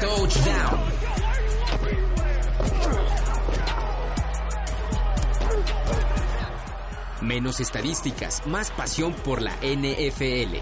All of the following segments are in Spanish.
Touchdown. Menos estadísticas, más pasión por la NFL.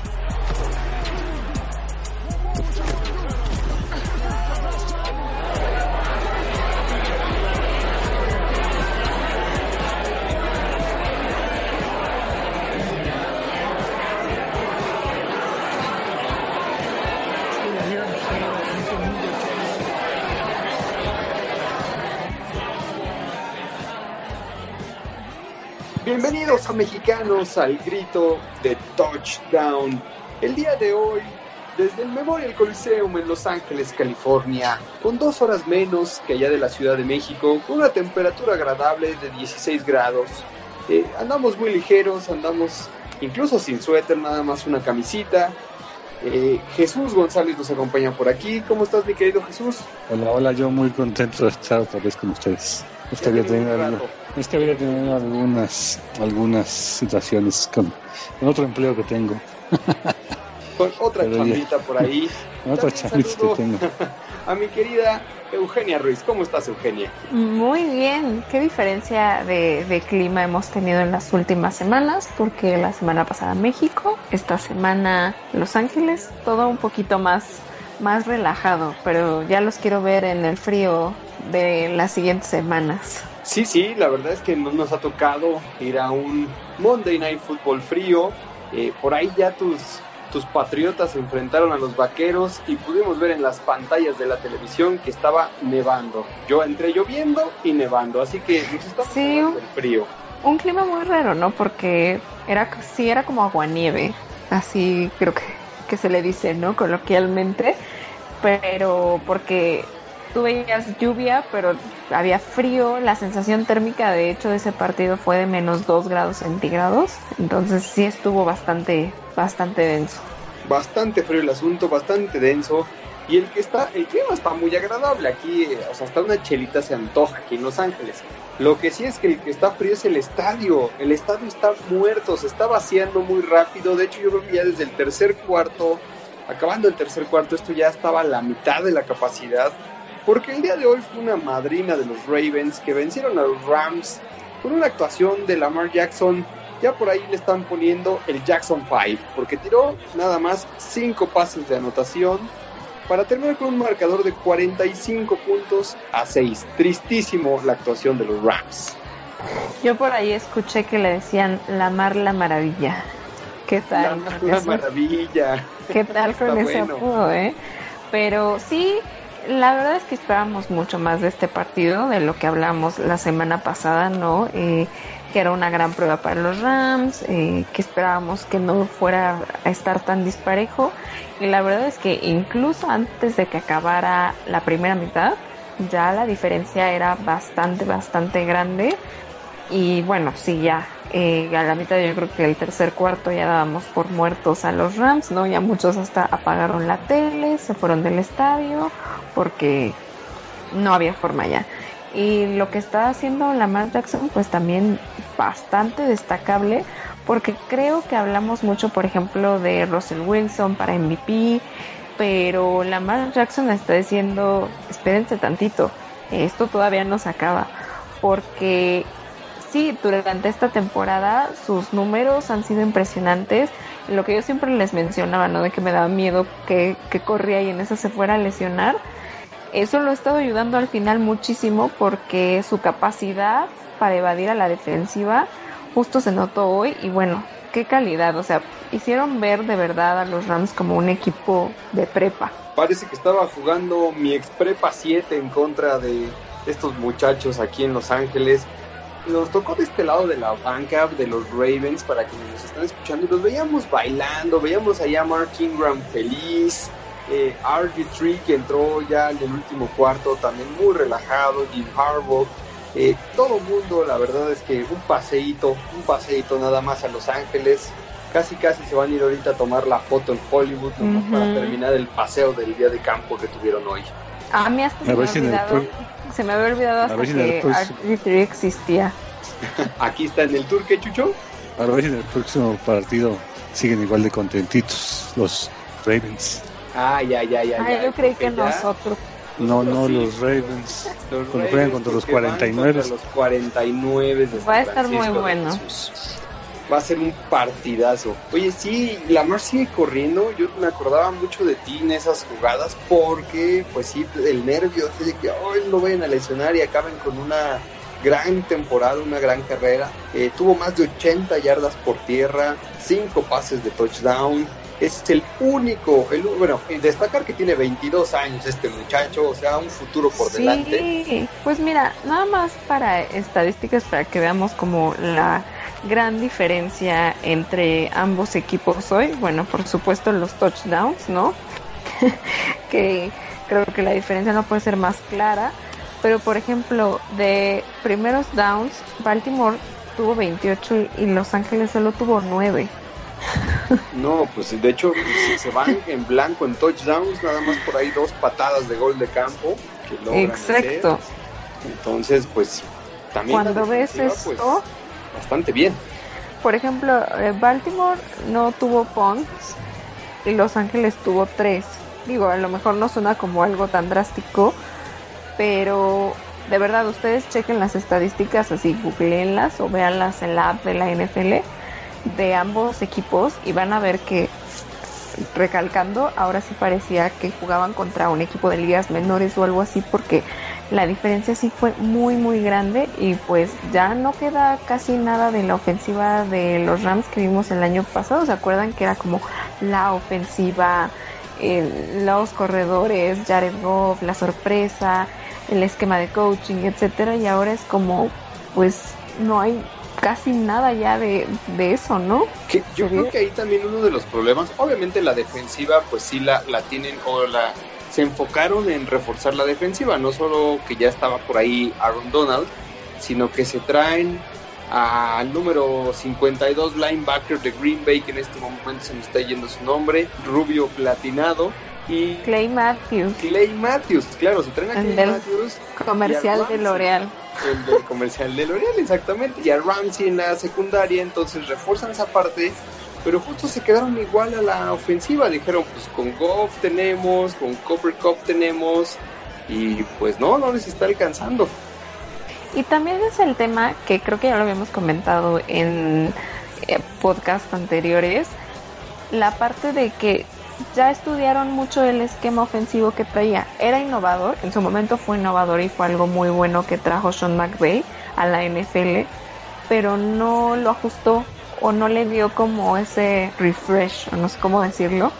Mexicanos al grito de touchdown. El día de hoy, desde el Memorial Coliseum en Los Ángeles, California, con dos horas menos que allá de la Ciudad de México, con una temperatura agradable de 16 grados. Eh, andamos muy ligeros, andamos incluso sin suéter, nada más una camisita. Eh, Jesús González nos acompaña por aquí. ¿Cómo estás, mi querido Jesús? Hola, hola, yo muy contento de estar otra vez con ustedes. Este este había tenido algunas, algunas situaciones con, con otro empleo que tengo. Con otra chambita por ahí. Con otra chambita que tengo. A mi querida Eugenia Ruiz. ¿Cómo estás, Eugenia? Muy bien. ¿Qué diferencia de, de, clima hemos tenido en las últimas semanas? Porque la semana pasada México, esta semana Los Ángeles, todo un poquito más, más relajado, pero ya los quiero ver en el frío de las siguientes semanas. Sí, sí, la verdad es que no nos ha tocado ir a un Monday Night Football frío. Eh, por ahí ya tus, tus patriotas se enfrentaron a los vaqueros y pudimos ver en las pantallas de la televisión que estaba nevando. Yo entré lloviendo y nevando, así que nos estamos sí, el frío. Un clima muy raro, ¿no? Porque era sí era como aguanieve, así creo que, que se le dice, ¿no? Coloquialmente, pero porque tú veías lluvia, pero había frío. La sensación térmica, de hecho, de ese partido fue de menos 2 grados centígrados. Entonces sí estuvo bastante, bastante denso. Bastante frío el asunto, bastante denso. Y el que está, el clima está muy agradable aquí, o sea, hasta una chelita se antoja aquí en Los Ángeles. Lo que sí es que el que está frío es el estadio. El estadio está muerto, se está vaciando muy rápido. De hecho, yo creo que ya desde el tercer cuarto, acabando el tercer cuarto, esto ya estaba a la mitad de la capacidad porque el día de hoy fue una madrina de los Ravens que vencieron a los Rams con una actuación de Lamar Jackson. Ya por ahí le están poniendo el Jackson 5, porque tiró nada más 5 pases de anotación para terminar con un marcador de 45 puntos a 6. Tristísimo la actuación de los Rams. Yo por ahí escuché que le decían Lamar la maravilla. ¿Qué tal? Lamar la maravilla. ¿Qué tal con ese bueno. apodo, eh? Pero sí, la verdad es que esperábamos mucho más de este partido, de lo que hablamos la semana pasada, ¿no? Eh, que era una gran prueba para los Rams, eh, que esperábamos que no fuera a estar tan disparejo. Y la verdad es que incluso antes de que acabara la primera mitad, ya la diferencia era bastante, bastante grande. Y bueno, sí, ya eh, a la mitad yo creo que el tercer cuarto ya dábamos por muertos a los Rams, ¿no? Ya muchos hasta apagaron la tele, se fueron del estadio porque no había forma ya. Y lo que está haciendo Lamar Jackson, pues también bastante destacable, porque creo que hablamos mucho, por ejemplo, de Russell Wilson para MVP, pero Lamar Jackson está diciendo, espérense tantito, esto todavía no se acaba, porque sí, durante esta temporada sus números han sido impresionantes. Lo que yo siempre les mencionaba, ¿no? De que me daba miedo que, que corría y en esa se fuera a lesionar. Eso lo ha estado ayudando al final muchísimo porque su capacidad para evadir a la defensiva justo se notó hoy y bueno, qué calidad, o sea, hicieron ver de verdad a los Rams como un equipo de prepa. Parece que estaba jugando mi ex prepa 7 en contra de estos muchachos aquí en Los Ángeles. Nos tocó de este lado de la banca de los Ravens para que nos están escuchando y los veíamos bailando, veíamos allá a Mark Ingram feliz, eh, RG3 que entró ya en el último cuarto también muy relajado, Jim Harbaugh eh, todo mundo, la verdad es que un paseíto, un paseíto nada más a Los Ángeles. Casi, casi se van a ir ahorita a tomar la foto en Hollywood para terminar el paseo del día de campo que tuvieron hoy. A mí hasta se, me, olvidado, se me había olvidado hasta que RG3 existía. Aquí está en el tour, ¿qué chucho? A ver si en el próximo partido siguen igual de contentitos los Ravens. Ah, ya, ya, ya. Ah, yo creí que nosotros. No, no, los Ravens. Los cuando juegan contra los 49. Contra los 49 de Va a estar muy bueno. Va a ser un partidazo. Oye, sí, Lamar sigue corriendo. Yo me acordaba mucho de ti en esas jugadas porque, pues sí, el nervio de que hoy lo vayan a lesionar y acaben con una gran temporada, una gran carrera. Eh, tuvo más de 80 yardas por tierra, 5 pases de touchdown es el único, el, bueno, destacar que tiene 22 años este muchacho, o sea, un futuro por sí, delante. Pues mira, nada más para estadísticas, para que veamos como la gran diferencia entre ambos equipos hoy. Bueno, por supuesto los touchdowns, ¿no? que creo que la diferencia no puede ser más clara. Pero por ejemplo, de primeros downs, Baltimore tuvo 28 y Los Ángeles solo tuvo 9. No, pues de hecho se van en blanco en touchdowns, nada más por ahí dos patadas de gol de campo que Exacto. Entonces, pues también cuando ves pues, esto, bastante bien. Por ejemplo, eh, Baltimore no tuvo punts y Los Ángeles tuvo tres. Digo, a lo mejor no suena como algo tan drástico, pero de verdad ustedes chequen las estadísticas así, googleenlas o véanlas en la app de la NFL de ambos equipos y van a ver que recalcando, ahora sí parecía que jugaban contra un equipo de ligas menores o algo así porque la diferencia sí fue muy muy grande y pues ya no queda casi nada de la ofensiva de los Rams que vimos el año pasado, ¿se acuerdan que era como la ofensiva, los corredores, Jared Goff, la sorpresa, el esquema de coaching, etcétera y ahora es como pues no hay casi nada ya de, eso, ¿no? Que yo creo que ahí también uno de los problemas, obviamente la defensiva pues sí la, la tienen o la se enfocaron en reforzar la defensiva, no solo que ya estaba por ahí Aaron Donald, sino que se traen al número 52 linebacker de Green Bay, que en este momento se me está yendo su nombre, rubio platinado, y Clay Matthews. Clay Matthews, claro, se traen a Clay Matthews. Comercial de L'Oreal el del comercial de L'Oreal, exactamente, y a Ramsey en la secundaria, entonces refuerzan esa parte, pero justo se quedaron igual a la ofensiva, dijeron, pues con Goff tenemos, con Copper Cup tenemos, y pues no, no les está alcanzando. Y también es el tema que creo que ya lo habíamos comentado en eh, podcasts anteriores, la parte de que ya estudiaron mucho el esquema ofensivo que traía. Era innovador, en su momento fue innovador y fue algo muy bueno que trajo Sean McVay a la NFL, pero no lo ajustó o no le dio como ese refresh, o no sé cómo decirlo,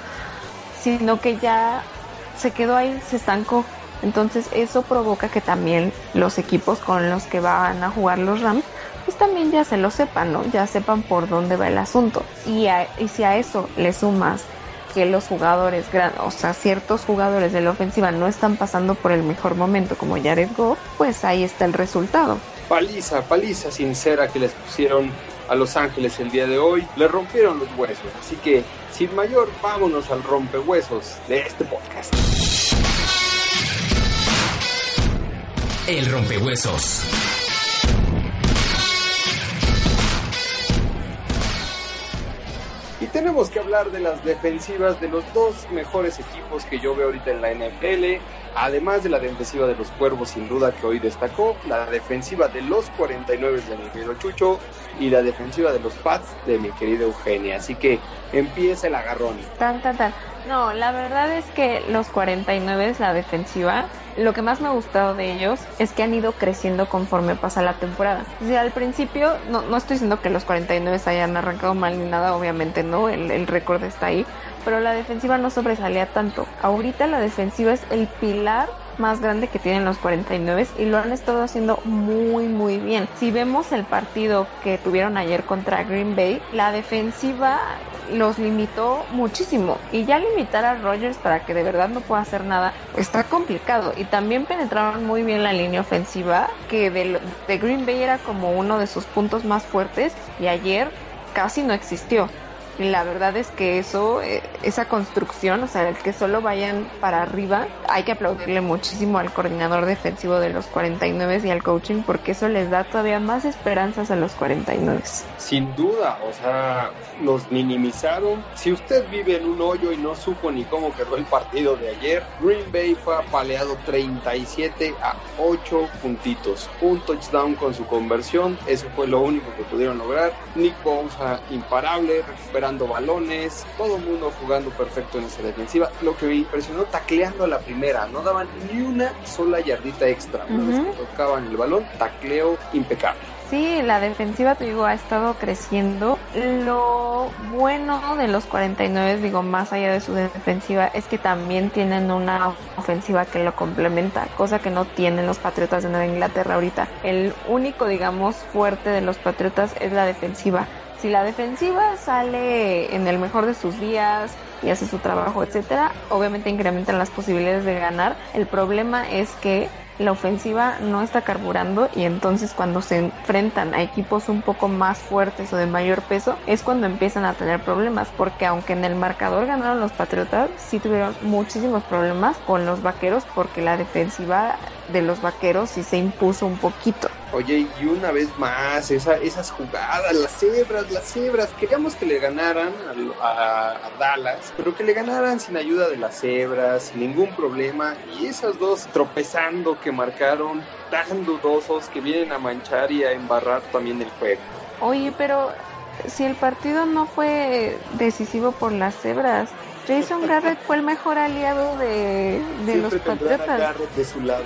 sino que ya se quedó ahí, se estancó. Entonces eso provoca que también los equipos con los que van a jugar los Rams, pues también ya se lo sepan, ¿no? Ya sepan por dónde va el asunto. Y, y si a eso le sumas que los jugadores, o sea, ciertos jugadores de la ofensiva no están pasando por el mejor momento como Jared Goff, pues ahí está el resultado. Paliza, paliza sincera que les pusieron a Los Ángeles el día de hoy, le rompieron los huesos. Así que, sin mayor, vámonos al rompehuesos de este podcast. El rompehuesos. Tenemos que hablar de las defensivas de los dos mejores equipos que yo veo ahorita en la NFL, además de la defensiva de los Cuervos sin duda que hoy destacó, la defensiva de los 49 de mi querido Chucho y la defensiva de los Pats de mi querida Eugenia. Así que empieza el agarrón. Tan, tan, tan. No, la verdad es que los 49, la defensiva, lo que más me ha gustado de ellos es que han ido creciendo conforme pasa la temporada. O al principio, no, no estoy diciendo que los 49 hayan arrancado mal ni nada, obviamente no, el, el récord está ahí, pero la defensiva no sobresalía tanto. Ahorita la defensiva es el pilar más grande que tienen los 49 y lo han estado haciendo muy muy bien. Si vemos el partido que tuvieron ayer contra Green Bay, la defensiva los limitó muchísimo y ya limitar a Rogers para que de verdad no pueda hacer nada está complicado y también penetraron muy bien la línea ofensiva que de, de Green Bay era como uno de sus puntos más fuertes y ayer casi no existió. La verdad es que eso, eh, esa construcción, o sea, el que solo vayan para arriba, hay que aplaudirle muchísimo al coordinador defensivo de los 49 y al coaching porque eso les da todavía más esperanzas a los 49. Sin duda, o sea, los minimizaron. Si usted vive en un hoyo y no supo ni cómo quedó el partido de ayer, Green Bay fue apaleado 37 a 8 puntitos. Un touchdown con su conversión, eso fue lo único que pudieron lograr. Nick Bosa imparable, recuperando balones, todo el mundo jugando perfecto en esa defensiva. Lo que me impresionó, tacleando a la primera, no daban ni una sola yardita extra. Una vez que tocaban el balón, tacleo impecable. Sí, la defensiva, te digo, ha estado creciendo. Lo bueno de los 49, digo, más allá de su defensiva, es que también tienen una ofensiva que lo complementa, cosa que no tienen los Patriotas de Nueva Inglaterra ahorita. El único, digamos, fuerte de los Patriotas es la defensiva si la defensiva sale en el mejor de sus días y hace su trabajo, etcétera, obviamente incrementan las posibilidades de ganar. El problema es que la ofensiva no está carburando y entonces cuando se enfrentan a equipos un poco más fuertes o de mayor peso es cuando empiezan a tener problemas porque aunque en el marcador ganaron los Patriotas sí tuvieron muchísimos problemas con los Vaqueros porque la defensiva de los Vaqueros sí se impuso un poquito. Oye, y una vez más, esa, esas jugadas, las cebras, las cebras, queríamos que le ganaran a, Dallas, pero que le ganaran sin ayuda de las cebras, sin ningún problema, y esas dos tropezando que marcaron, tan dudosos que vienen a manchar y a embarrar también el juego. Oye, pero si el partido no fue decisivo por las cebras, Jason Garrett fue el mejor aliado de, los Patriotas.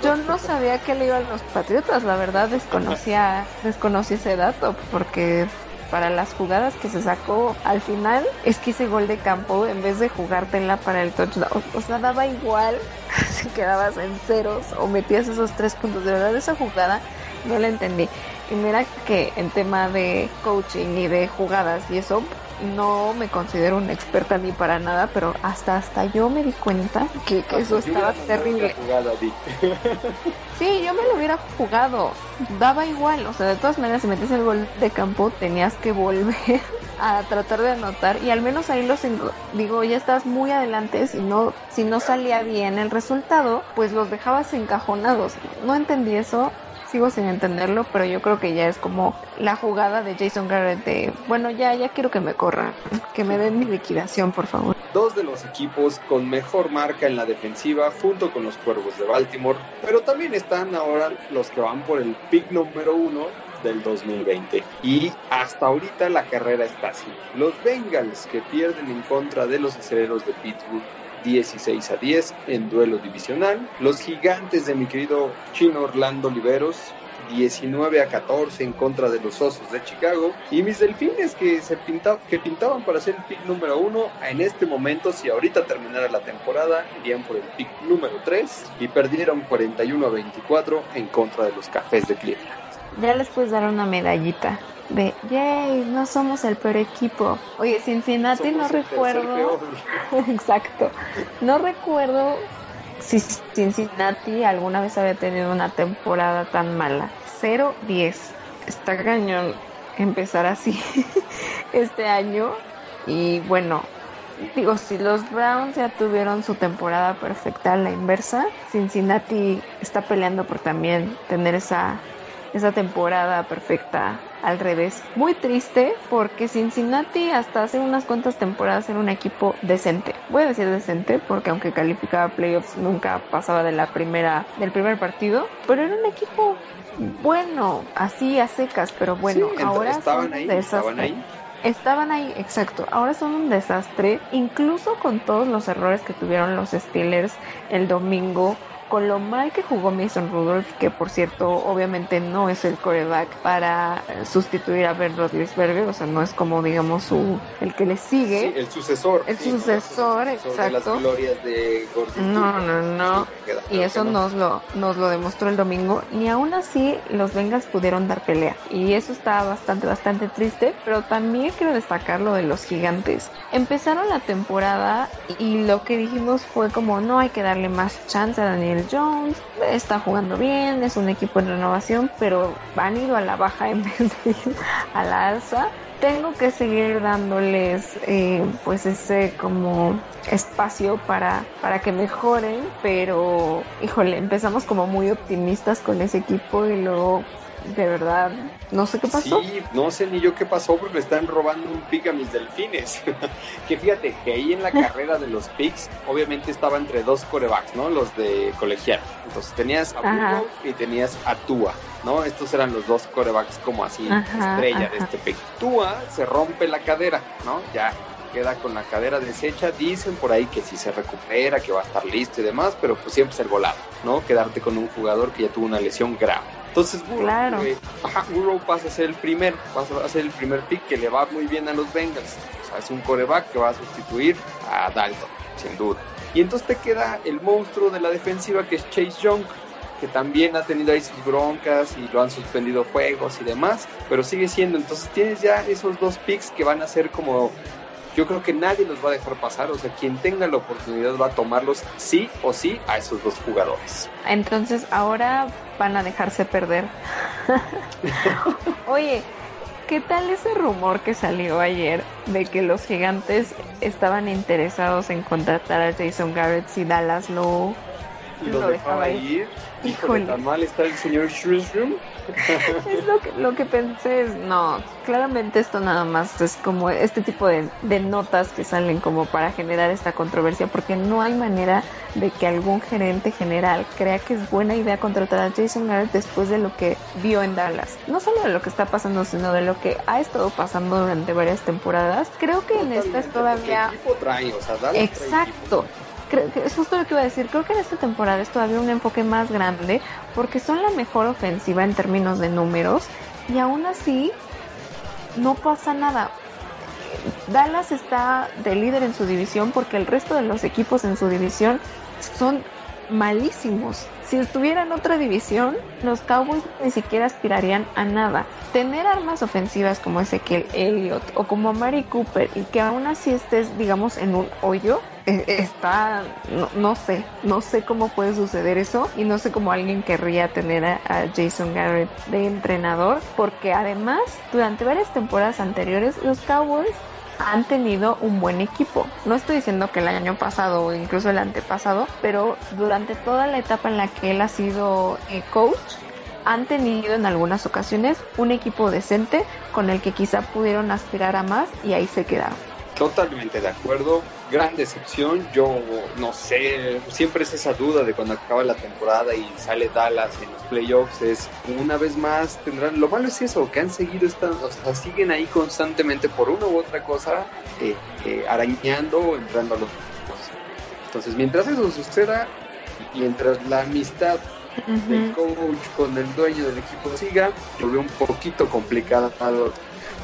Yo no sabía que le iban los Patriotas, la verdad desconocía, desconocía ese dato, porque para las jugadas que se sacó al final es que ese gol de campo en vez de jugártela para el touchdown, o sea, daba igual si quedabas en ceros o metías esos tres puntos. De verdad, esa jugada no la entendí. Y mira que en tema de coaching y de jugadas y eso, no me considero una experta ni para nada, pero hasta hasta yo me di cuenta que, eso estaba terrible. sí, yo me lo hubiera jugado. Daba igual, o sea, de todas maneras si metes el gol de campo tenías que volver a tratar de anotar y al menos ahí los digo, ya estás muy adelante, si no si no salía bien el resultado, pues los dejabas encajonados. No entendí eso sigo sin entenderlo, pero yo creo que ya es como la jugada de Jason Garrett de, bueno, ya, ya quiero que me corran, que me den mi liquidación, por favor. Dos de los equipos con mejor marca en la defensiva junto con los Cuervos de Baltimore, pero también están ahora los que van por el pick número uno del 2020. Y hasta ahorita la carrera está así. Los Bengals que pierden en contra de los aceleros de Pittsburgh 16 a 10 en duelo divisional. Los gigantes de mi querido chino Orlando Oliveros 19 a 14 en contra de los Osos de Chicago. Y mis delfines que, se que pintaban para ser el pick número 1, en este momento, si ahorita terminara la temporada, irían por el pick número 3 y perdieron 41 a 24 en contra de los Cafés de Cleveland. Ya les puedes dar una medallita de yay, no somos el peor equipo. Oye, Cincinnati no recuerdo. Exacto. No recuerdo si Cincinnati alguna vez había tenido una temporada tan mala. 0-10. Está cañón empezar así este año. Y bueno, digo, si los Browns ya tuvieron su temporada perfecta a la inversa, Cincinnati está peleando por también tener esa esa temporada perfecta al revés. Muy triste porque Cincinnati hasta hace unas cuantas temporadas era un equipo decente. Voy a decir decente porque aunque calificaba playoffs nunca pasaba de la primera del primer partido, pero era un equipo bueno, así a secas, pero bueno, ahora estaban ahí, estaban ahí. Estaban ahí, exacto. Ahora son un desastre, incluso con todos los errores que tuvieron los Steelers el domingo con lo mal que jugó Mason Rudolph, que por cierto obviamente no es el coreback para sustituir a Ben Roethlisberger, o sea, no es como digamos su el que le sigue. el sucesor. El sucesor, exacto. De las glorias de No, no, no. y eso nos lo nos lo demostró el domingo. Ni aún así los Bengals pudieron dar pelea. Y eso está bastante, bastante triste. Pero también quiero destacar lo de los gigantes. Empezaron la temporada y lo que dijimos fue como no hay que darle más chance a Jones está jugando bien, es un equipo en renovación, pero han ido a la baja en vez de a la alza. Tengo que seguir dándoles eh, pues ese como espacio para, para que mejoren, pero híjole, empezamos como muy optimistas con ese equipo y luego de verdad, no sé qué pasó. Sí, no sé ni yo qué pasó porque le están robando un pick a mis delfines. que fíjate que ahí en la carrera de los picks, obviamente estaba entre dos corebacks, ¿no? Los de colegial. Entonces tenías a Burrow y tenías a Tua, ¿no? Estos eran los dos corebacks como así, estrella de este pick. Tua se rompe la cadera, ¿no? Ya queda con la cadera deshecha. Dicen por ahí que si se recupera, que va a estar listo y demás, pero pues siempre es el volado, ¿no? Quedarte con un jugador que ya tuvo una lesión grave. Entonces Burrow, pasa a ser el primer, pasa a ser el primer pick que le va muy bien a los Bengals. O sea, es un coreback que va a sustituir a Dalton, sin duda. Y entonces te queda el monstruo de la defensiva que es Chase Young, que también ha tenido ahí sus broncas y lo han suspendido juegos y demás, pero sigue siendo. Entonces tienes ya esos dos picks que van a ser como yo creo que nadie los va a dejar pasar, o sea, quien tenga la oportunidad va a tomarlos sí o sí a esos dos jugadores. Entonces ahora van a dejarse perder. Oye, ¿qué tal ese rumor que salió ayer de que los gigantes estaban interesados en contratar a Jason Garrett si Dallas lo, lo, dejaba ir? Híjole, tan mal está el señor Shrewsbury. es lo que, lo que pensé es, no, claramente esto nada más es como este tipo de, de, notas que salen como para generar esta controversia, porque no hay manera de que algún gerente general crea que es buena idea contratar a Jason Garrett después de lo que vio en Dallas. No solo de lo que está pasando, sino de lo que ha estado pasando durante varias temporadas. Creo que en esta es todavía... Exacto creo que es justo lo que iba a decir. Creo que en esta temporada es todavía un enfoque más grande porque son la mejor ofensiva en términos de números y aún así no pasa nada. Dallas está de líder en su división porque el resto de los equipos en su división son malísimos. Si estuviera en otra división, los Cowboys ni siquiera aspirarían a nada. Tener armas ofensivas como Ezequiel Elliott o como Mari Cooper y que aún así estés, digamos, en un hoyo, está, no, sé, no sé cómo puede suceder eso y no sé cómo alguien querría tener a, Jason Garrett de entrenador, porque además, durante varias temporadas anteriores, los Cowboys han tenido un buen equipo. No estoy diciendo que el año pasado o incluso el antepasado, pero durante toda la etapa en la que él ha sido eh, coach, han tenido en algunas ocasiones un equipo decente con el que quizá pudieron aspirar a más y ahí se quedaron. Totalmente de acuerdo. Gran decepción. Yo no sé, siempre es esa duda de cuando acaba la temporada y sale Dallas en los playoffs. Es una vez más tendrán. Lo malo es eso, que han seguido estando, o sea, siguen ahí constantemente por una u otra cosa, eh, eh, arañando o entrando a los. Entonces, mientras eso suceda, mientras la amistad del coach con el dueño del equipo siga, lo veo un poquito complicado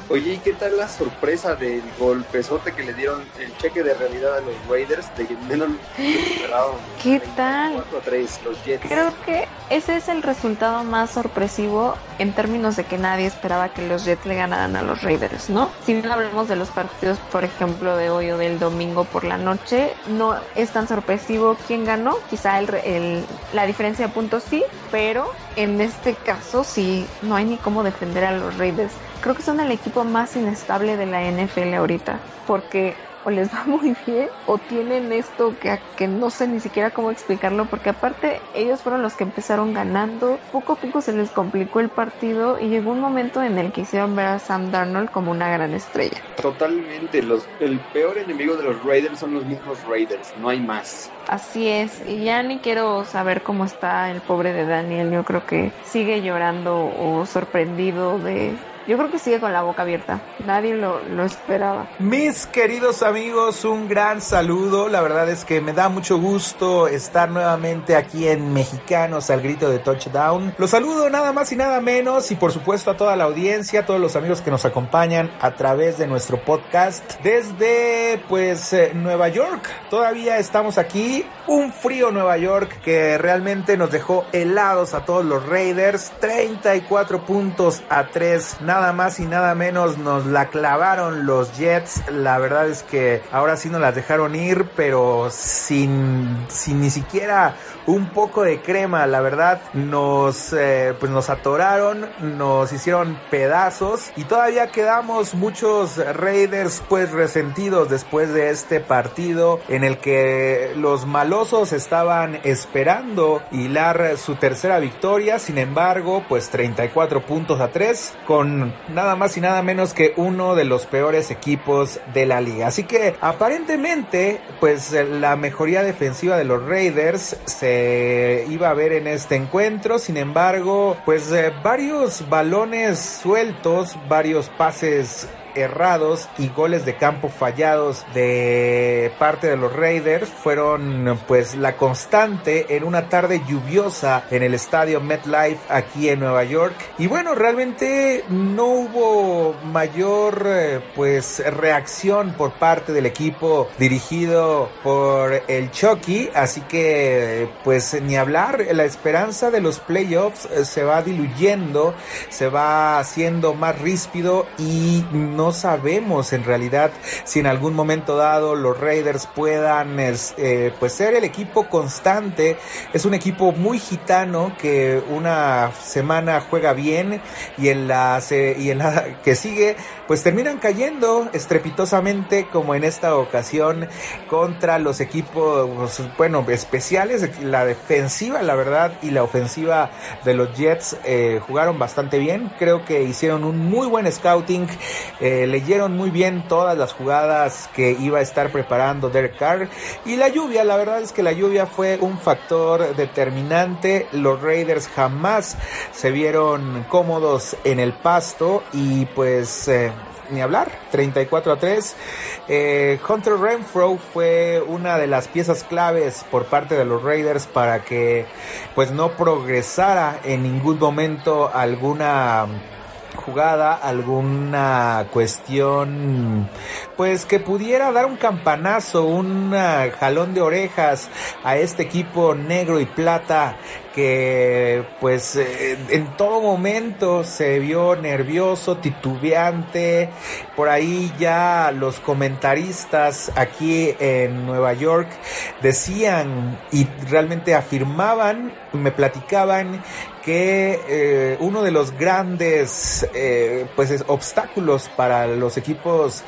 Oye, ¿y qué tal la sorpresa del golpezote que le dieron el cheque de realidad a los Raiders? De menos ¿Qué tal? Creo que ese es el resultado más sorpresivo en términos de que nadie esperaba que los Jets le ganaran a los Raiders, ¿no? Si no hablamos de los partidos, por ejemplo, de hoy o del domingo por la noche, no es tan sorpresivo quién ganó. Quizá el, la diferencia de puntos sí, pero en este caso sí, no hay ni cómo defender a los Raiders creo que son el equipo más inestable de la NFL ahorita, porque o les va muy bien o tienen esto que, que no sé ni siquiera cómo explicarlo porque aparte ellos fueron los que empezaron ganando, poco a poco se les complicó el partido y llegó un momento en el que hicieron ver a Sam Darnold como una gran estrella. Totalmente, los, el peor enemigo de los Raiders son los mismos Raiders, no hay más. Así es, y ya ni quiero saber cómo está el pobre de Daniel, yo creo que sigue llorando o sorprendido de, yo creo que sigue con la boca abierta. Nadie lo, lo, esperaba. Mis queridos amigos, un gran saludo. La verdad es que me da mucho gusto estar nuevamente aquí en Mexicanos al grito de touchdown. Los saludo nada más y nada menos y por supuesto a toda la audiencia, a todos los amigos que nos acompañan a través de nuestro podcast desde pues eh, Nueva York. Todavía estamos aquí. Un frío Nueva York que realmente nos dejó helados a todos los Raiders. 34 puntos a 3 nada más y nada menos nos la clavaron los Jets. La verdad es que ahora sí nos las dejaron ir, pero sin, sin ni siquiera un poco de crema, la verdad, nos, eh, pues nos atoraron, nos hicieron pedazos y todavía quedamos muchos Raiders pues resentidos después de este partido en el que los malosos estaban esperando hilar su tercera victoria, sin embargo, pues 34 puntos a 3 con nada más y nada menos que uno de los peores equipos de la liga. Así que aparentemente, pues la mejoría defensiva de los Raiders se iba a ver en este encuentro. Sin embargo, pues eh, varios balones sueltos, varios pases errados y goles de campo fallados de parte de los Raiders fueron pues la constante en una tarde lluviosa en el estadio MetLife aquí en Nueva York. Y bueno realmente no hubo mayor eh, pues reacción por parte del equipo dirigido por el Chucky. Así que pues ni hablar. La esperanza de los playoffs eh, se va diluyendo se va haciendo más ríspido y no no sabemos en realidad si en algún momento dado los Raiders puedan eh, pues ser el equipo constante. Es un equipo muy gitano que una semana juega bien y en la, y en la que sigue pues terminan cayendo estrepitosamente como en esta ocasión contra los equipos bueno especiales la defensiva la verdad y la ofensiva de los Jets eh, jugaron bastante bien creo que hicieron un muy buen scouting eh, leyeron muy bien todas las jugadas que iba a estar preparando Derek Carr. Y la lluvia, la verdad es que la lluvia fue un factor determinante. Los Raiders jamás se vieron cómodos en el pasto y pues... Eh, ni hablar, 34 a 3. Eh, Hunter Renfro fue una de las piezas claves por parte de los Raiders para que pues no progresara en ningún momento alguna jugada, alguna cuestión, pues que pudiera dar un campanazo, un jalón de orejas a este equipo negro y plata que pues eh, en todo momento se vio nervioso, titubeante. Por ahí ya los comentaristas aquí en Nueva York decían y realmente afirmaban, me platicaban que eh, uno de los grandes eh, pues obstáculos para los equipos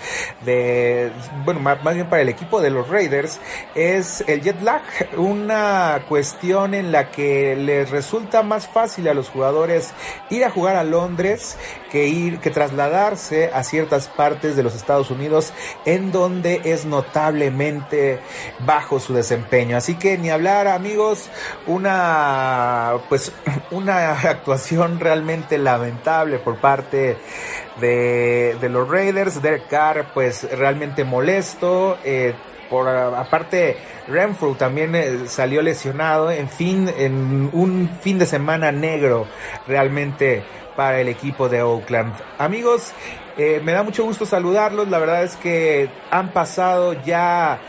de bueno más, bien para el equipo de los Raiders es el jet lag una cuestión en la que les resulta más fácil a los jugadores ir a jugar a Londres que ir, que trasladarse a ciertas partes de los Estados Unidos en donde es notablemente bajo su desempeño. Así que ni hablar amigos, una pues una actuación realmente lamentable por parte de, de los Raiders. Derek Carr pues realmente molesto. Eh, por aparte Renfrew también eh, salió lesionado, en fin, en un fin de semana negro realmente para el equipo de Oakland. Amigos, eh, me da mucho gusto saludarlos, la verdad es que han pasado ya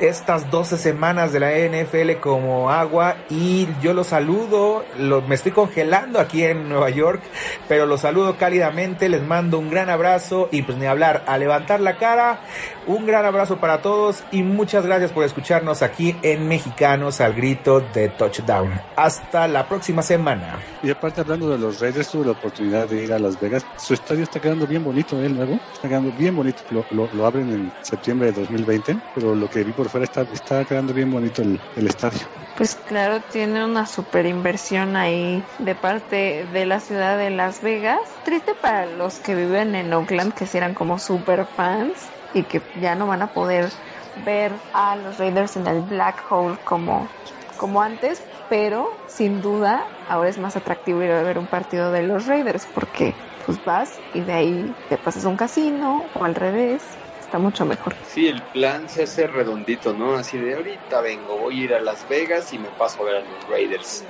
estas 12 semanas de la NFL como agua y yo los saludo, me estoy congelando aquí en Nueva York, pero los saludo cálidamente, les mando un gran abrazo y pues ni hablar, a levantar la cara, un gran abrazo para todos y muchas gracias por escucharnos aquí en Mexicanos al grito de touchdown. Hasta la próxima semana. Y aparte hablando de los Raiders, tuve la oportunidad de ir a Las Vegas, su estadio está quedando bien bonito, ¿eh? el nuevo, está quedando bien bonito, lo, lo, abren en septiembre de 2020, pero lo que vi fuera está, está quedando bien bonito el, el estadio. Pues claro, tiene una super inversión ahí de parte de la ciudad de Las Vegas. Triste para los que viven en Oakland, que si eran como super fans y que ya no van a poder ver a los Raiders en el Black Hole como, como antes, pero sin duda ahora es más atractivo ir a ver un partido de los Raiders porque pues vas y de ahí te pasas a un casino o al revés está mucho mejor. Sí, el plan se hace redondito, ¿no? Así de ahorita vengo, voy a ir a Las Vegas y me paso a ver a los Raiders.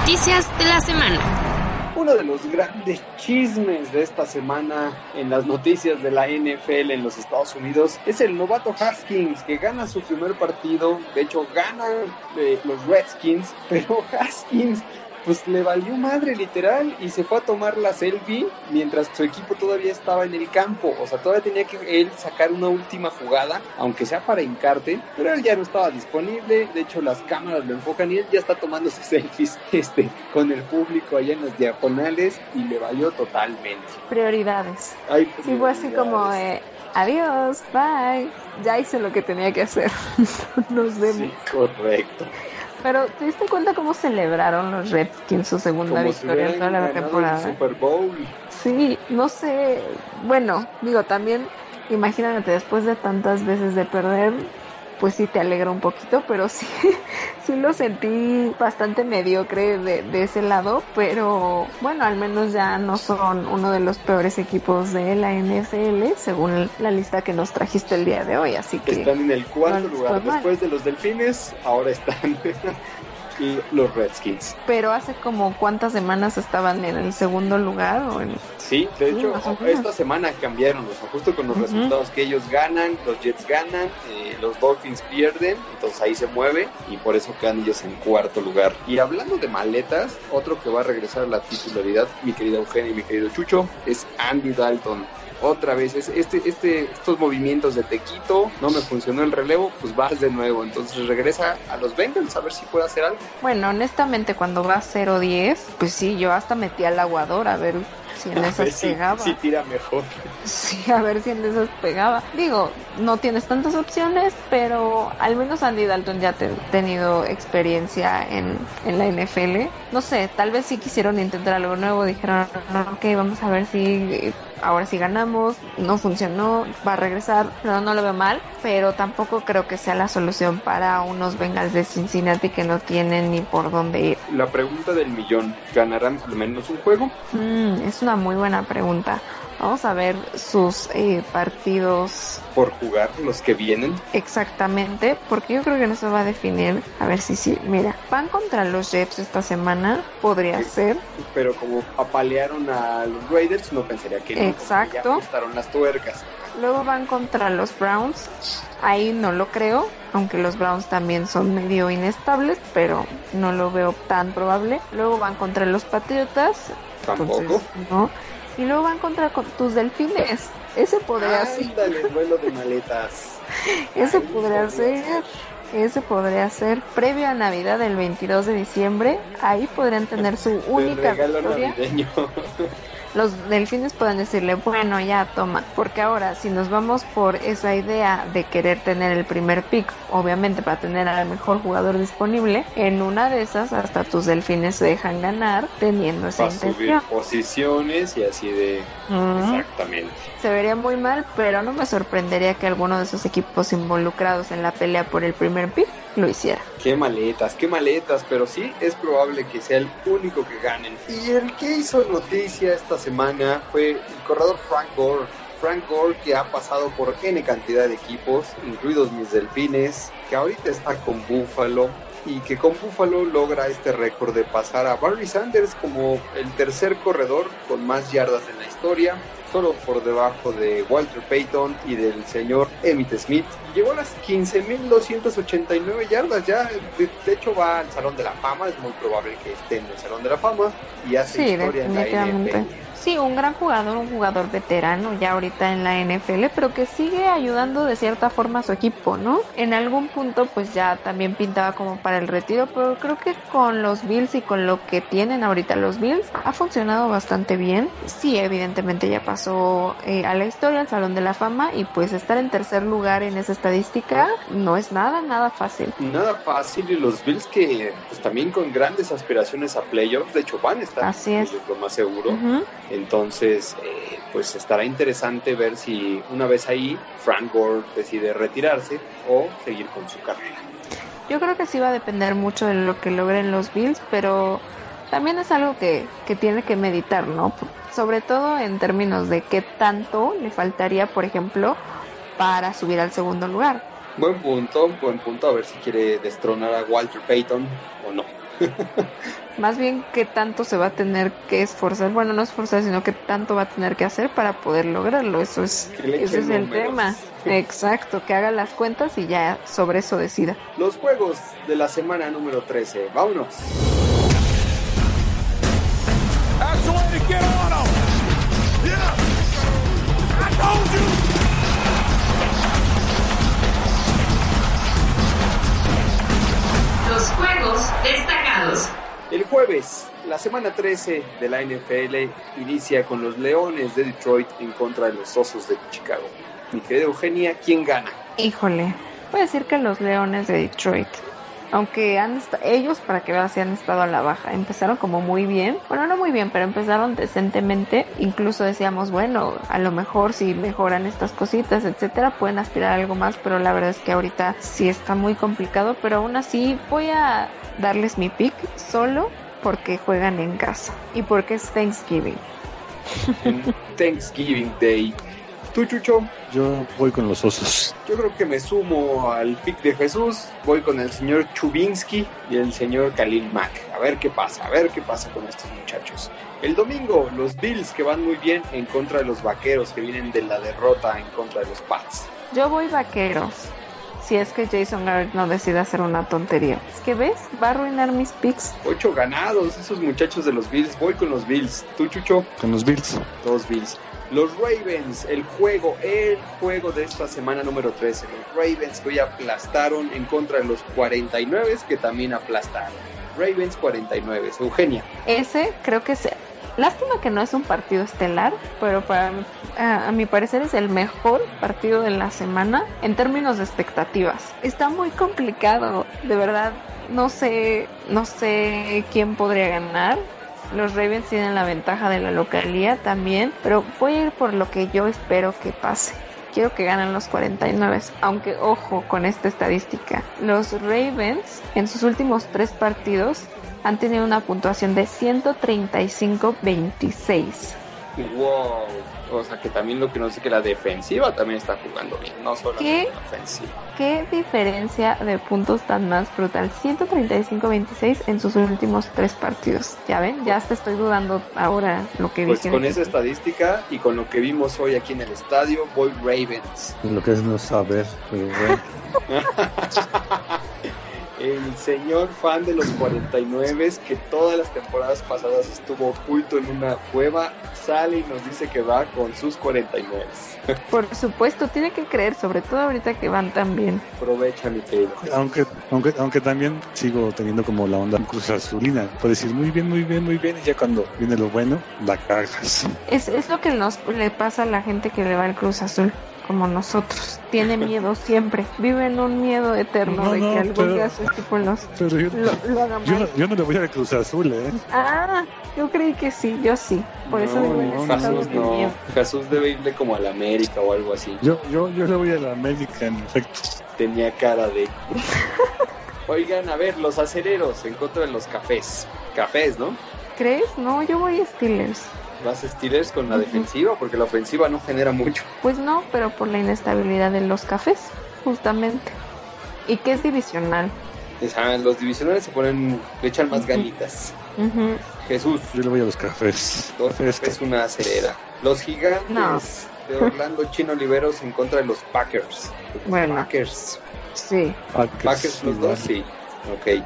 Noticias de la semana. Uno de los grandes chismes de esta semana en las noticias de la NFL en los Estados Unidos es el novato Haskins que gana su primer partido. De hecho, gana eh, los Redskins, pero Haskins pues le valió madre literal y se fue a tomar la selfie mientras su equipo todavía estaba en el campo. O sea, todavía tenía que él sacar una última jugada, aunque sea para hincarte, pero él ya no estaba disponible. De hecho, las cámaras lo enfocan y él ya está tomando sus selfies este, con el público allá en las diagonales y le valió totalmente. Prioridades. Y fue así como, eh, adiós, bye. Ya hice lo que tenía que hacer. Nos vemos. Sí, correcto. Pero ¿te diste cuenta cómo celebraron los Redskins su segunda victoria en toda la temporada? Super Bowl. Sí, no sé. Bueno, digo, también imagínate después de tantas veces de perder, pues sí te alegra un poquito, pero sí, sí lo sentí bastante mediocre de, de, ese lado, pero bueno, al menos ya no son uno de los peores equipos de la NFL, según la lista que nos trajiste el día de hoy, así que... Están en el cuarto lugar, después de los delfines, ahora están y los Redskins. Pero hace como cuántas semanas estaban en el segundo lugar o en... Sí, de hecho, esta semana cambiaron, o sea, justo con los resultados que ellos ganan, los Jets ganan, eh, los Dolphins pierden, entonces ahí se mueve y por eso quedan ellos en cuarto lugar. Y hablando de maletas, otro que va a regresar a la titularidad, mi querida Eugenia y mi querido Chucho, es Andy Dalton otra vez este, este, estos movimientos de tequito, no me funcionó el relevo, pues vas de nuevo. Entonces regresa a los Bengals a ver si puede hacer algo. Bueno, honestamente, cuando va 0-10, pues sí, yo hasta metí al aguador a ver si en esas pegaba. Si, tira mejor. Sí, a ver si en esas pegaba. Digo, no tienes tantas opciones, pero al menos Andy Dalton ya ha tenido experiencia en, en la NFL. No sé, tal vez sí quisieron intentar algo nuevo, dijeron, ok, vamos a ver si ahora sí ganamos, no funcionó, va a regresar, no, no lo veo mal, pero tampoco creo que sea la solución para unos Bengals de Cincinnati que no tienen ni por dónde ir. La pregunta del millón, ¿ganarán al menos un juego? Mm, es una muy buena pregunta. Vamos a ver sus eh, partidos. Por jugar, los que vienen. Exactamente, porque yo creo que no se va a definir. A ver si sí. Mira, van contra los Jets esta semana, podría ser. Pero como apalearon a los Raiders, no pensaría que no. Exacto. Ya las tuercas. Luego van contra los Browns. Ahí no lo creo, aunque los Browns también son medio inestables, pero no lo veo tan probable. Luego van contra los Patriotas. Tampoco. no y luego van contra tus delfines. Ese podría ser. vuelo de maletas. Ese podría ser. Ese podría ser previo a Navidad del 22 de diciembre. Ahí podrían tener su única victoria. los delfines pueden decirle, bueno, ya toma, porque ahora si nos vamos por esa idea de querer tener el primer pick, obviamente para tener al mejor jugador disponible, en una de esas hasta tus delfines se dejan ganar teniendo esa intención. posiciones y así de exactamente. Se vería muy mal, pero no me sorprendería que alguno de esos equipos involucrados en la pelea por el primer pick lo hiciera. Qué maletas, qué maletas, pero sí es probable que sea el único que ganen. Y el que hizo noticia esta semana fue el corredor Frank Gore. Frank Gore que ha pasado por N cantidad de equipos, incluidos mis delfines, que ahorita está con Buffalo y que con Buffalo logra este récord de pasar a Barry Sanders como el tercer corredor con más yardas en la historia solo por debajo de Walter Payton y del señor Emmitt Smith. Llegó a las 15.289 yardas, ya de, hecho va al Salón de la Fama, es muy probable que esté en el Salón de la Fama y hace historia en la NFL. Sí, un gran jugador, un jugador veterano ya ahorita en la NFL, pero que sigue ayudando de cierta forma a su equipo, ¿no? En algún punto pues ya también pintaba como para el retiro, pero creo que con los Bills y con lo que tienen ahorita los Bills ha funcionado bastante bien. Sí, evidentemente ya pasó eh, a la historia, al Salón de la Fama y pues estar en tercer lugar en esa estadística no es nada, nada fácil. Nada fácil y los Bills que pues también con grandes aspiraciones a playoffs, de hecho van a estar Así es. lo más seguro. Entonces, eh, pues estará interesante ver si una vez ahí Frank Gore decide retirarse o seguir con su carrera. Yo creo que sí va a depender mucho de lo que logren los Bills, pero también es algo que, que tiene que meditar, ¿no? Sobre todo en términos de qué tanto le faltaría, por ejemplo, para subir al segundo lugar. Buen punto, buen punto, a ver si quiere destronar a Walter Payton o no. Más bien qué tanto se va a tener que esforzar, bueno, no esforzar, sino qué tanto va a tener que hacer para poder lograrlo. Eso es, ese es el tema. Exacto, que haga las cuentas y ya sobre eso decida. Los juegos de la semana número 13. Vámonos. La semana 13 de la NFL inicia con los Leones de Detroit en contra de los Osos de Chicago. Mi querida Eugenia, ¿quién gana? Híjole, a decir que los Leones de Detroit. Aunque han ellos, para que vean, si han estado a la baja. Empezaron como muy bien. Bueno, no muy bien, pero empezaron decentemente. Incluso decíamos, bueno, a lo mejor si mejoran estas cositas, etcétera, pueden aspirar a algo más. Pero la verdad es que ahorita sí está muy complicado. Pero aún así voy a darles mi pick solo porque juegan en casa y porque es Thanksgiving. Thanksgiving Day. ¿Tú, Chucho? Yo voy con los osos. Yo creo que me sumo al pick de Jesús. Voy con el señor Chubinsky y el señor Khalil Mack. A ver qué pasa, a ver qué pasa con estos muchachos. El domingo, los Bills que van muy bien en contra de los vaqueros que vienen de la derrota en contra de los Pats. Yo voy vaqueros si es que Jason Garrett no decide hacer una tontería. Es que ves, va a arruinar mis picks. Ocho ganados, esos muchachos de los Bills. Voy con los Bills. ¿Tú, Chucho? Con los Bills. Dos Bills. Los Ravens, el juego, el juego de esta semana número 13. Los Ravens que hoy aplastaron en contra de los 49 que también aplastaron. Ravens 49. Eugenia. Ese creo que es Lástima que no es un partido estelar, pero para a, mi parecer es el mejor partido de la semana en términos de expectativas. Está muy complicado, de verdad. No sé, no sé quién podría ganar. Los Ravens tienen la ventaja de la localía también, pero voy a ir por lo que yo espero que pase quiero que ganen los 49. Aunque ojo con esta estadística. Los Ravens en sus últimos tres partidos han tenido una puntuación de 135-26. Wow. O sea que también lo que nos dice que la defensiva también está jugando bien, no solo la ofensiva. ¿Qué diferencia de puntos tan más brutal? 135-26 en sus últimos tres partidos. Ya ven, ya hasta estoy dudando ahora lo que Pues con esa estadística y con lo que vimos hoy aquí en el estadio, voy Ravens. Lo que es no saber, pero bueno. el señor fan de los 49 que todas las temporadas pasadas estuvo oculto en una cueva, sale y nos dice que va con sus 49. Por supuesto, tiene que creer, sobre todo ahorita que van tan bien. Aprovecha, mi querido. Aunque, aunque, aunque también sigo teniendo como la onda Cruz Azulina. Puede decir muy bien, muy bien, muy bien, y ya cuando viene lo bueno, la cagas. Es, es lo que nos le pasa a la gente que le va al Cruz Azul como nosotros. Tiene miedo siempre. Vive en un miedo eterno de que algún día sus tipo los pero yo, lo, yo, no, le voy a Cruz Azul, ¿eh? Ah, yo creí que sí, yo sí. Por eso no, Jesús no. Jesús debe irle como a la América o algo así. Yo, yo, yo le voy a la América, en efecto. Tenía cara de... Oigan, a ver, los aceleros en contra de los cafés. Cafés, ¿no? ¿Crees? No, yo voy a Steelers vas Steelers con la defensiva porque la ofensiva no genera mucho. Pues no, pero por la inestabilidad de los cafés, justamente. ¿Y qué es divisional? los divisionales se ponen, le echan más ganitas. Jesús. Yo le voy a los cafés. es una acelera. Los gigantes de Orlando Chino Oliveros en contra de los Packers. bueno. Packers. Sí. Packers, los dos, sí. Ok.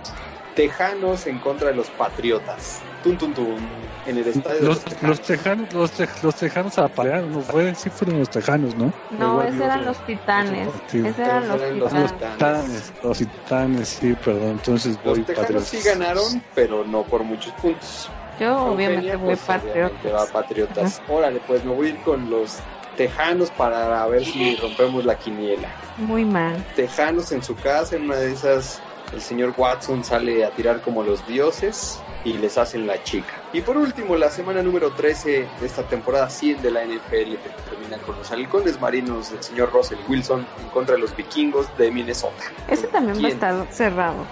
Tejanos en contra de los Patriotas. Tum, tum, tum. En el estadio los, de los Tejanos. Los, tejanos, los, Tejanos apagaron, ¿no fue? Sí fueron los Tejanos, ¿no? No, esos eran los Titanes. Esos eran los, los titanes. Los Titanes, sí, perdón. Entonces Los Tejanos sí ganaron, pero no por muchos puntos. Yo obviamente voy pues, Patriotas. va Patriotas. Órale, pues me voy a ir con los Tejanos para ver si rompemos la quiniela. Muy mal. Tejanos en su casa, en una de esas el señor Watson sale a tirar como los dioses y les hacen la chica. Y por último, la semana número 13 de esta temporada 100 de la NFL termina con los halcones marinos del señor Russell Wilson en contra de los vikingos de Minnesota. Ese también va a estar cerrado.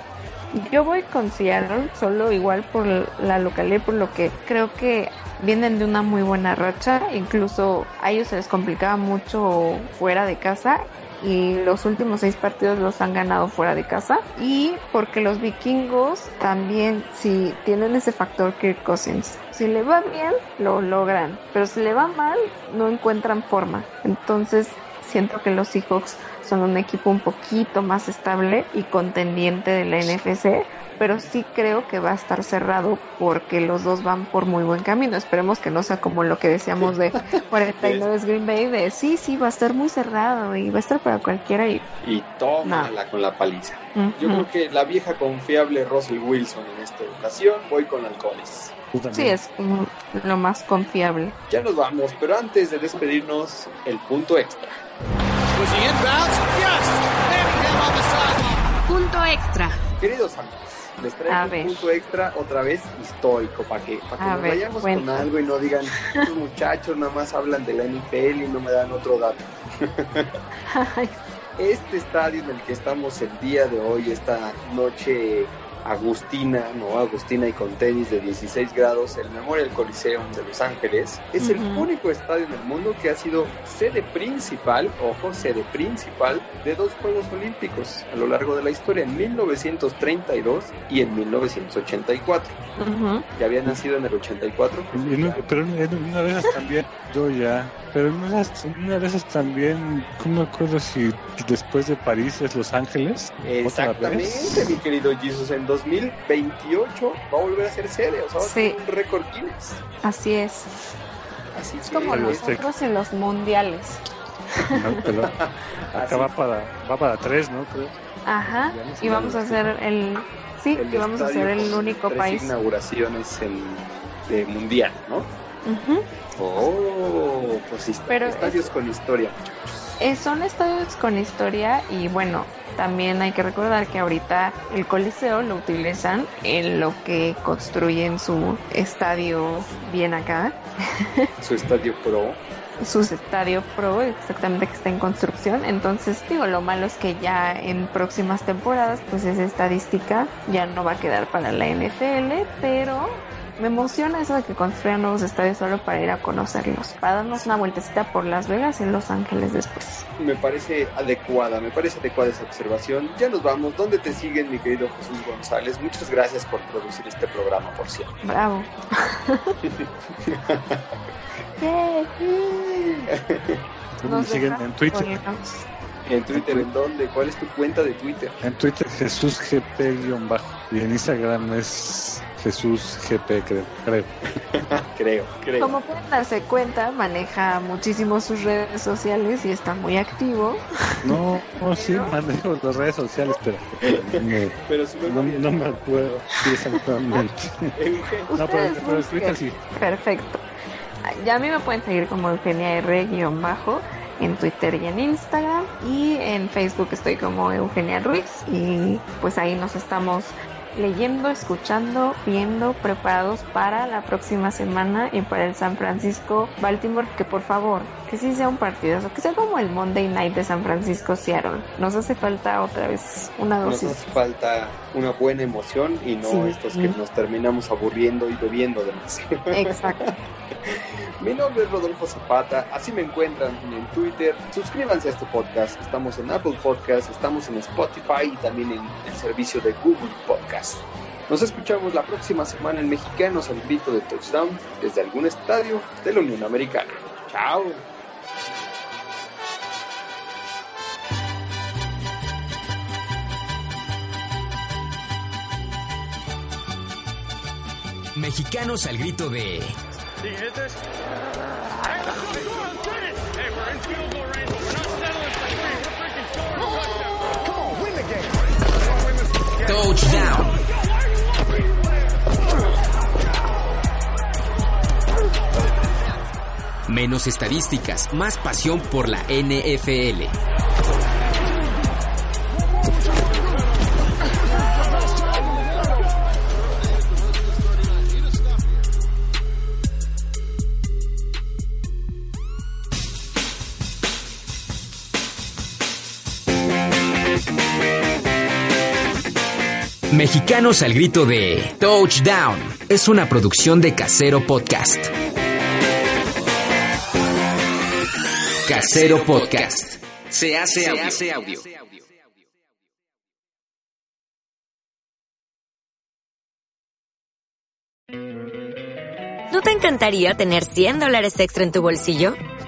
Yo voy con Seattle, solo igual por la localidad, por lo que creo que vienen de una muy buena racha, incluso a ellos se les complicaba mucho fuera de casa y los últimos seis partidos los han ganado fuera de casa. Y porque los vikingos también si tienen ese factor Kirk Cousins si le va bien lo logran pero si le va mal no encuentran forma. Entonces siento que los Seahawks son un equipo un poquito más estable y contendiente de la NFC, pero sí creo que va a estar cerrado porque los dos van por muy buen camino. Esperemos que no sea como lo que decíamos de 49 Green Bay, de sí, sí, va a estar muy cerrado y va a estar para cualquiera y... Y tómala con la paliza. Yo creo que la vieja confiable Russell Wilson en esta ocasión, voy con halcones. Sí, es lo más confiable. Ya nos vamos, pero antes de despedirnos, el punto extra. Punto extra. Queridos amigos, les traigo un punto extra otra vez histórico para que, para que nos vayamos con algo y no digan, estos muchachos nada más hablan de la NFL y no me dan otro dato. este estadio en el que estamos el día de hoy, esta noche Agustina, ¿no? Agustina y con tenis de 16 grados, el Memorial Coliseum de Los Ángeles, es el único estadio en el mundo que ha sido sede principal, ojo, sede principal de dos Juegos Olímpicos a lo largo de la historia, en 1932 y en 1984. Ya había nacido en el 84. pero en una vez también, yo ya, pero en una, de esas también, ¿cómo me acuerdo si después de París es Los Ángeles? Exactamente, mi querido Jesus, en 2028 va a volver a ser sede, o sea, va a ser un récord Guinness. Así es. Así es como nosotros en los mundiales. acá va para, va para tres, ¿no? Ajá, y vamos a hacer el... Sí, y vamos a ser el único país. inauguraciones en, de mundial, ¿no? Oh, pues estadios con historia, eh, son estadios con historia y bueno, también hay que recordar que ahorita el Coliseo lo utilizan en lo que construyen su estadio bien acá. Su estadio pro. Su estadio pro, exactamente que está en construcción. Entonces, digo, lo malo es que ya en próximas temporadas, pues esa estadística ya no va a quedar para la NFL, pero me emociona eso de que construyan nuevos estadios solo para ir a conocerlos, para darnos una vueltecita por Las Vegas y Los Ángeles después. Me parece adecuada, me parece adecuada esa observación. Ya nos vamos. ¿Dónde te siguen, mi querido Jesús González? Muchas gracias por producir este programa, por cierto. Bravo. me siguen en Twitter? ¿En Twitter en dónde? ¿Cuál es tu cuenta de Twitter? En Twitter Jesús GP-bajo y en Instagram es Jesús GP, creo. Creo. creo, Como pueden darse cuenta, maneja muchísimo sus redes sociales y está muy activo. No, no sí, manejo las redes sociales, pero, no, me acuerdo sí, exactamente. no, pero, pero Twitter sí. Perfecto. Ya a mí me pueden seguir como Eugenia R-bajo en Twitter y en Instagram y en Facebook estoy como Eugenia Ruiz y pues ahí nos estamos leyendo, escuchando, viendo, preparados para la próxima semana y para el San Francisco Baltimore, que por favor, que sí sea un partido, que sea como el Monday Night de San Francisco Seattle. Nos hace falta otra vez una dosis. Nos hace falta una buena emoción y no estos que nos terminamos aburriendo y bebiendo de más. Exacto. Mi nombre es Rodolfo Zapata, así me encuentran en Twitter. Suscríbanse a este podcast, estamos en Apple Podcast, estamos en Spotify y también en el servicio de Google Podcast. Nos escuchamos la próxima semana en Mexicanos al grito de touchdown desde algún estadio de la Unión Americana. Chao. Mexicanos al grito de... Touchdown. Menos estadísticas, más pasión por la NFL. Mexicanos al grito de Touchdown es una producción de Casero Podcast. Casero Podcast. Se hace audio. ¿No te encantaría tener 100 dólares extra en tu bolsillo?